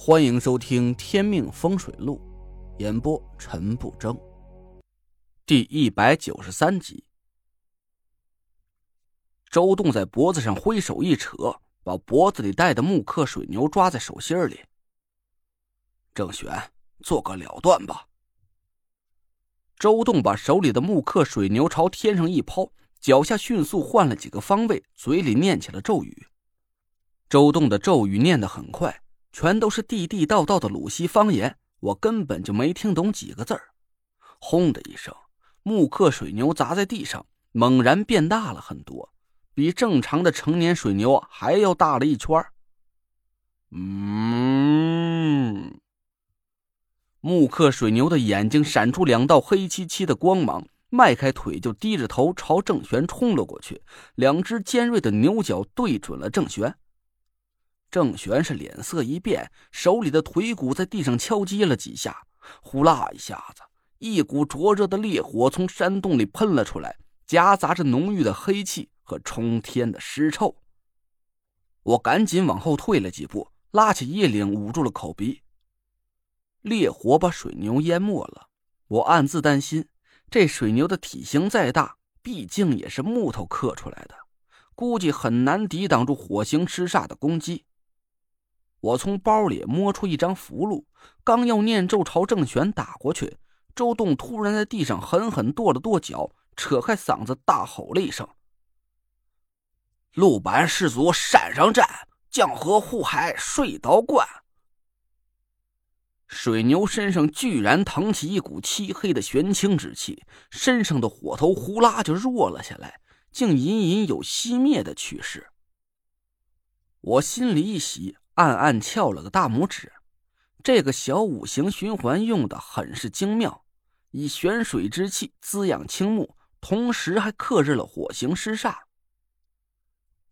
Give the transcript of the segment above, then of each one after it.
欢迎收听《天命风水录》，演播陈不争。第一百九十三集，周栋在脖子上挥手一扯，把脖子里戴的木刻水牛抓在手心里。郑玄，做个了断吧。周栋把手里的木刻水牛朝天上一抛，脚下迅速换了几个方位，嘴里念起了咒语。周栋的咒语念得很快。全都是地地道道的鲁西方言，我根本就没听懂几个字儿。轰的一声，木刻水牛砸在地上，猛然变大了很多，比正常的成年水牛还要大了一圈嗯，木刻水牛的眼睛闪出两道黑漆漆的光芒，迈开腿就低着头朝郑玄冲了过去，两只尖锐的牛角对准了郑玄。郑玄是脸色一变，手里的腿骨在地上敲击了几下，呼啦一下子，一股灼热的烈火从山洞里喷了出来，夹杂着浓郁的黑气和冲天的尸臭。我赶紧往后退了几步，拉起衣领捂住了口鼻。烈火把水牛淹没了，我暗自担心，这水牛的体型再大，毕竟也是木头刻出来的，估计很难抵挡住火星尸煞的攻击。我从包里摸出一张符箓，刚要念咒朝郑玄打过去，周栋突然在地上狠狠跺了跺脚，扯开嗓子大吼了一声：“陆板氏族山上站，江河湖海水道观。”水牛身上居然腾起一股漆黑的玄清之气，身上的火头呼啦就弱了下来，竟隐隐有熄灭的趋势。我心里一喜。暗暗翘了个大拇指，这个小五行循环用的很是精妙，以玄水之气滋养青木，同时还克制了火行尸煞。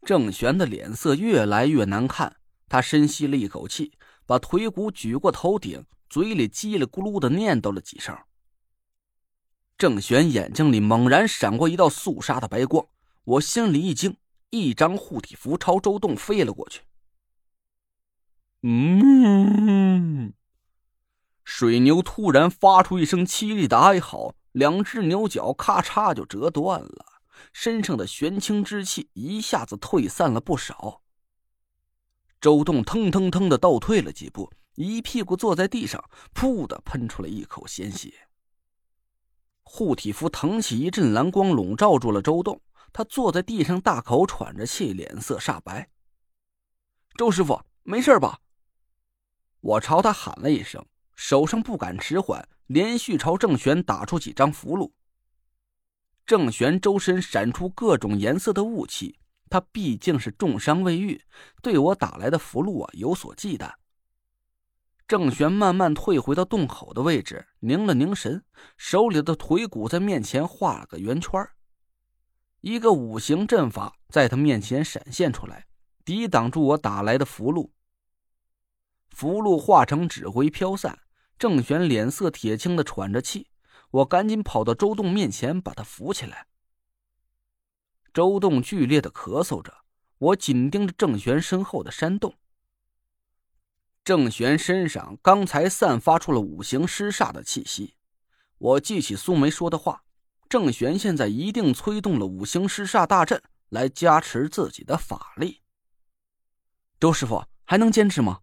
郑玄的脸色越来越难看，他深吸了一口气，把腿骨举过头顶，嘴里叽里咕噜的念叨了几声。郑玄眼睛里猛然闪过一道肃杀的白光，我心里一惊，一张护体符朝周栋飞了过去。嗯，水牛突然发出一声凄厉的哀嚎，两只牛角咔嚓就折断了，身上的玄清之气一下子退散了不少。周栋腾腾腾的倒退了几步，一屁股坐在地上，噗的喷出了一口鲜血。护体符腾起一阵蓝光，笼罩住了周栋。他坐在地上，大口喘着气，脸色煞白。周师傅，没事吧？我朝他喊了一声，手上不敢迟缓，连续朝郑玄打出几张符箓。郑玄周身闪出各种颜色的雾气，他毕竟是重伤未愈，对我打来的符箓啊有所忌惮。郑玄慢慢退回到洞口的位置，凝了凝神，手里的腿骨在面前画了个圆圈一个五行阵法在他面前闪现出来，抵挡住我打来的符箓。符箓化成纸灰飘散，郑玄脸色铁青的喘着气，我赶紧跑到周栋面前把他扶起来。周栋剧烈的咳嗽着，我紧盯着郑玄身后的山洞。郑玄身上刚才散发出了五行尸煞的气息，我记起苏梅说的话，郑玄现在一定催动了五行尸煞大阵来加持自己的法力。周师傅还能坚持吗？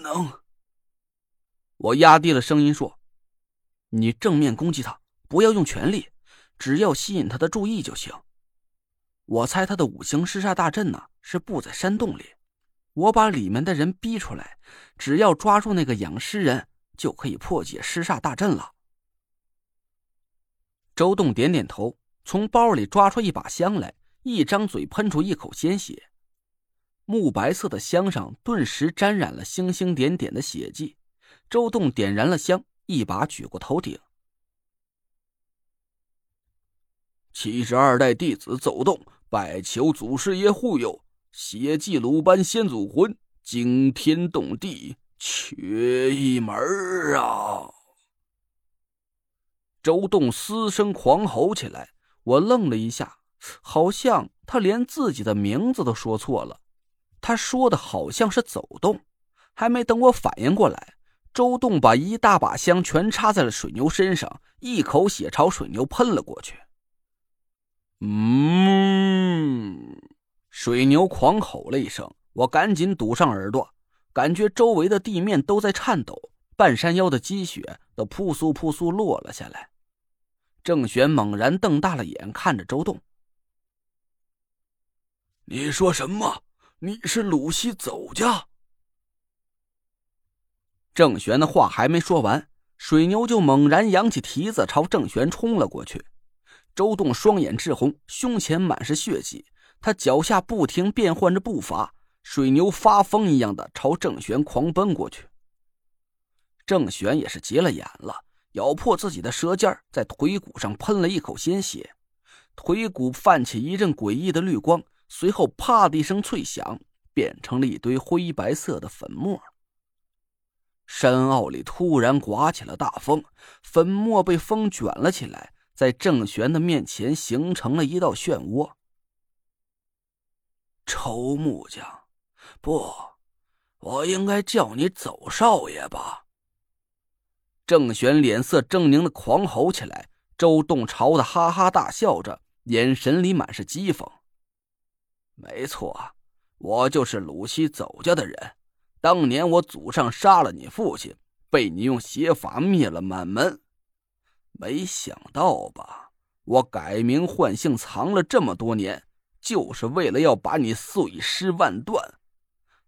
能，我压低了声音说：“你正面攻击他，不要用全力，只要吸引他的注意就行。我猜他的五行尸煞大阵呢，是布在山洞里。我把里面的人逼出来，只要抓住那个养尸人，就可以破解尸煞大阵了。”周栋点点头，从包里抓出一把香来，一张嘴喷出一口鲜血。木白色的香上顿时沾染了星星点点的血迹。周栋点燃了香，一把举过头顶。七十二代弟子走动，拜求祖师爷护佑，血祭鲁班先祖魂，惊天动地，缺一门啊！周栋嘶声狂吼起来。我愣了一下，好像他连自己的名字都说错了。他说的好像是走动，还没等我反应过来，周栋把一大把香全插在了水牛身上，一口血朝水牛喷了过去。嗯，水牛狂吼了一声，我赶紧堵上耳朵，感觉周围的地面都在颤抖，半山腰的积雪都扑簌扑簌落了下来。郑玄猛然瞪大了眼看着周栋：“你说什么？你是鲁西走家？”郑玄的话还没说完，水牛就猛然扬起蹄子朝郑玄冲了过去。周栋双眼赤红，胸前满是血迹，他脚下不停变换着步伐，水牛发疯一样的朝郑玄狂奔过去。郑玄也是急了眼了。咬破自己的舌尖，在腿骨上喷了一口鲜血，腿骨泛起一阵诡异的绿光，随后啪的一声脆响，变成了一堆灰白色的粉末。山坳里突然刮起了大风，粉末被风卷了起来，在郑玄的面前形成了一道漩涡。臭木匠，不，我应该叫你走少爷吧。郑玄脸色狰狞的狂吼起来，周栋朝他哈哈大笑着，眼神里满是讥讽。没错，我就是鲁西走家的人。当年我祖上杀了你父亲，被你用邪法灭了满门。没想到吧？我改名换姓藏了这么多年，就是为了要把你碎尸万段。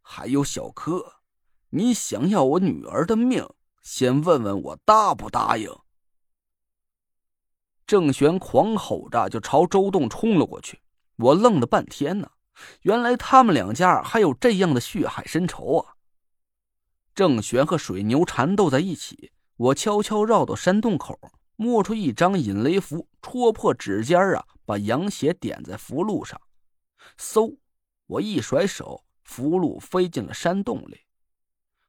还有小柯，你想要我女儿的命？先问问我答不答应？郑玄狂吼着就朝周栋冲了过去，我愣了半天呢。原来他们两家还有这样的血海深仇啊！郑玄和水牛缠斗在一起，我悄悄绕到山洞口，摸出一张引雷符，戳破指尖啊，把羊血点在符箓上。嗖！我一甩手，符箓飞进了山洞里，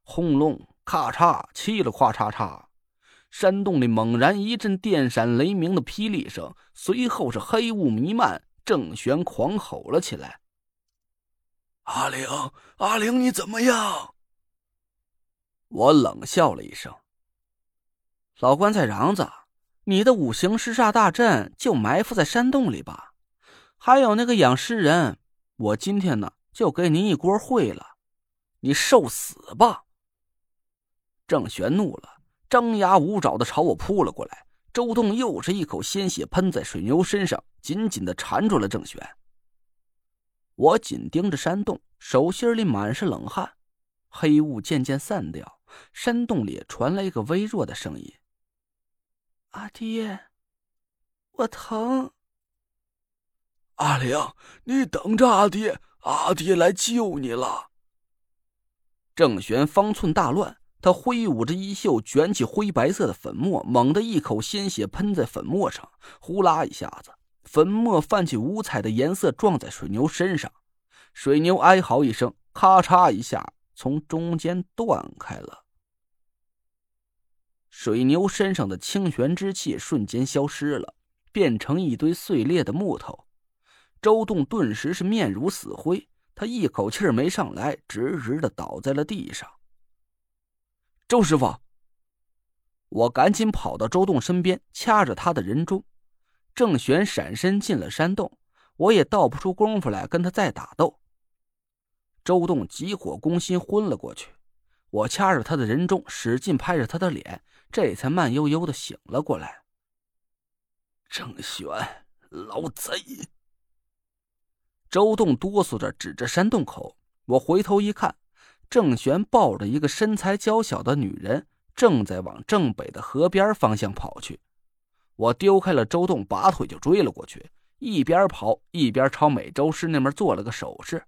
轰隆！咔嚓，嘁了咔嚓嚓，山洞里猛然一阵电闪雷鸣的霹雳声，随后是黑雾弥漫。郑玄狂吼了起来：“阿玲，阿玲，你怎么样？”我冷笑了一声：“老棺材瓤子，你的五行尸煞大阵就埋伏在山洞里吧？还有那个养尸人，我今天呢就给你一锅烩了，你受死吧！”郑玄怒了，张牙舞爪的朝我扑了过来。周栋又是一口鲜血喷在水牛身上，紧紧的缠住了郑玄。我紧盯着山洞，手心里满是冷汗。黑雾渐渐散掉，山洞里传来一个微弱的声音：“阿爹，我疼。”阿玲，你等着，阿爹，阿爹来救你了。郑玄方寸大乱。他挥舞着衣袖，卷起灰白色的粉末，猛地一口鲜血喷在粉末上，呼啦一下子，粉末泛起五彩的颜色，撞在水牛身上。水牛哀嚎一声，咔嚓一下从中间断开了。水牛身上的清玄之气瞬间消失了，变成一堆碎裂的木头。周栋顿时是面如死灰，他一口气没上来，直直的倒在了地上。周师傅，我赶紧跑到周栋身边，掐着他的人中。郑玄闪身进了山洞，我也倒不出功夫来跟他再打斗。周栋急火攻心，昏了过去。我掐着他的人中，使劲拍着他的脸，这才慢悠悠的醒了过来。郑玄，老贼！周栋哆嗦着指着山洞口，我回头一看。郑玄抱着一个身材娇小的女人，正在往正北的河边方向跑去。我丢开了周栋，拔腿就追了过去，一边跑一边朝美洲狮那边做了个手势。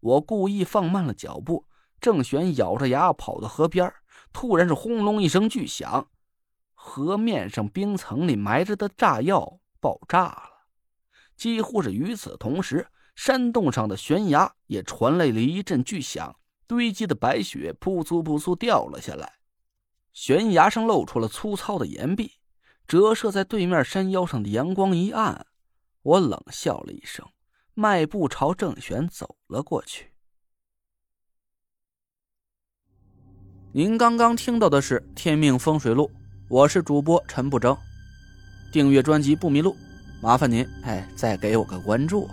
我故意放慢了脚步。郑玄咬着牙跑到河边，突然是轰隆一声巨响，河面上冰层里埋着的炸药爆炸了。几乎是与此同时，山洞上的悬崖也传来了一阵巨响。堆积的白雪扑簌扑簌掉了下来，悬崖上露出了粗糙的岩壁，折射在对面山腰上的阳光一暗我冷笑了一声迈步朝郑玄走了过去。您刚刚听到的是天命风水录我是主播陈不争。订阅专辑不迷路麻烦您哎再给我个关注。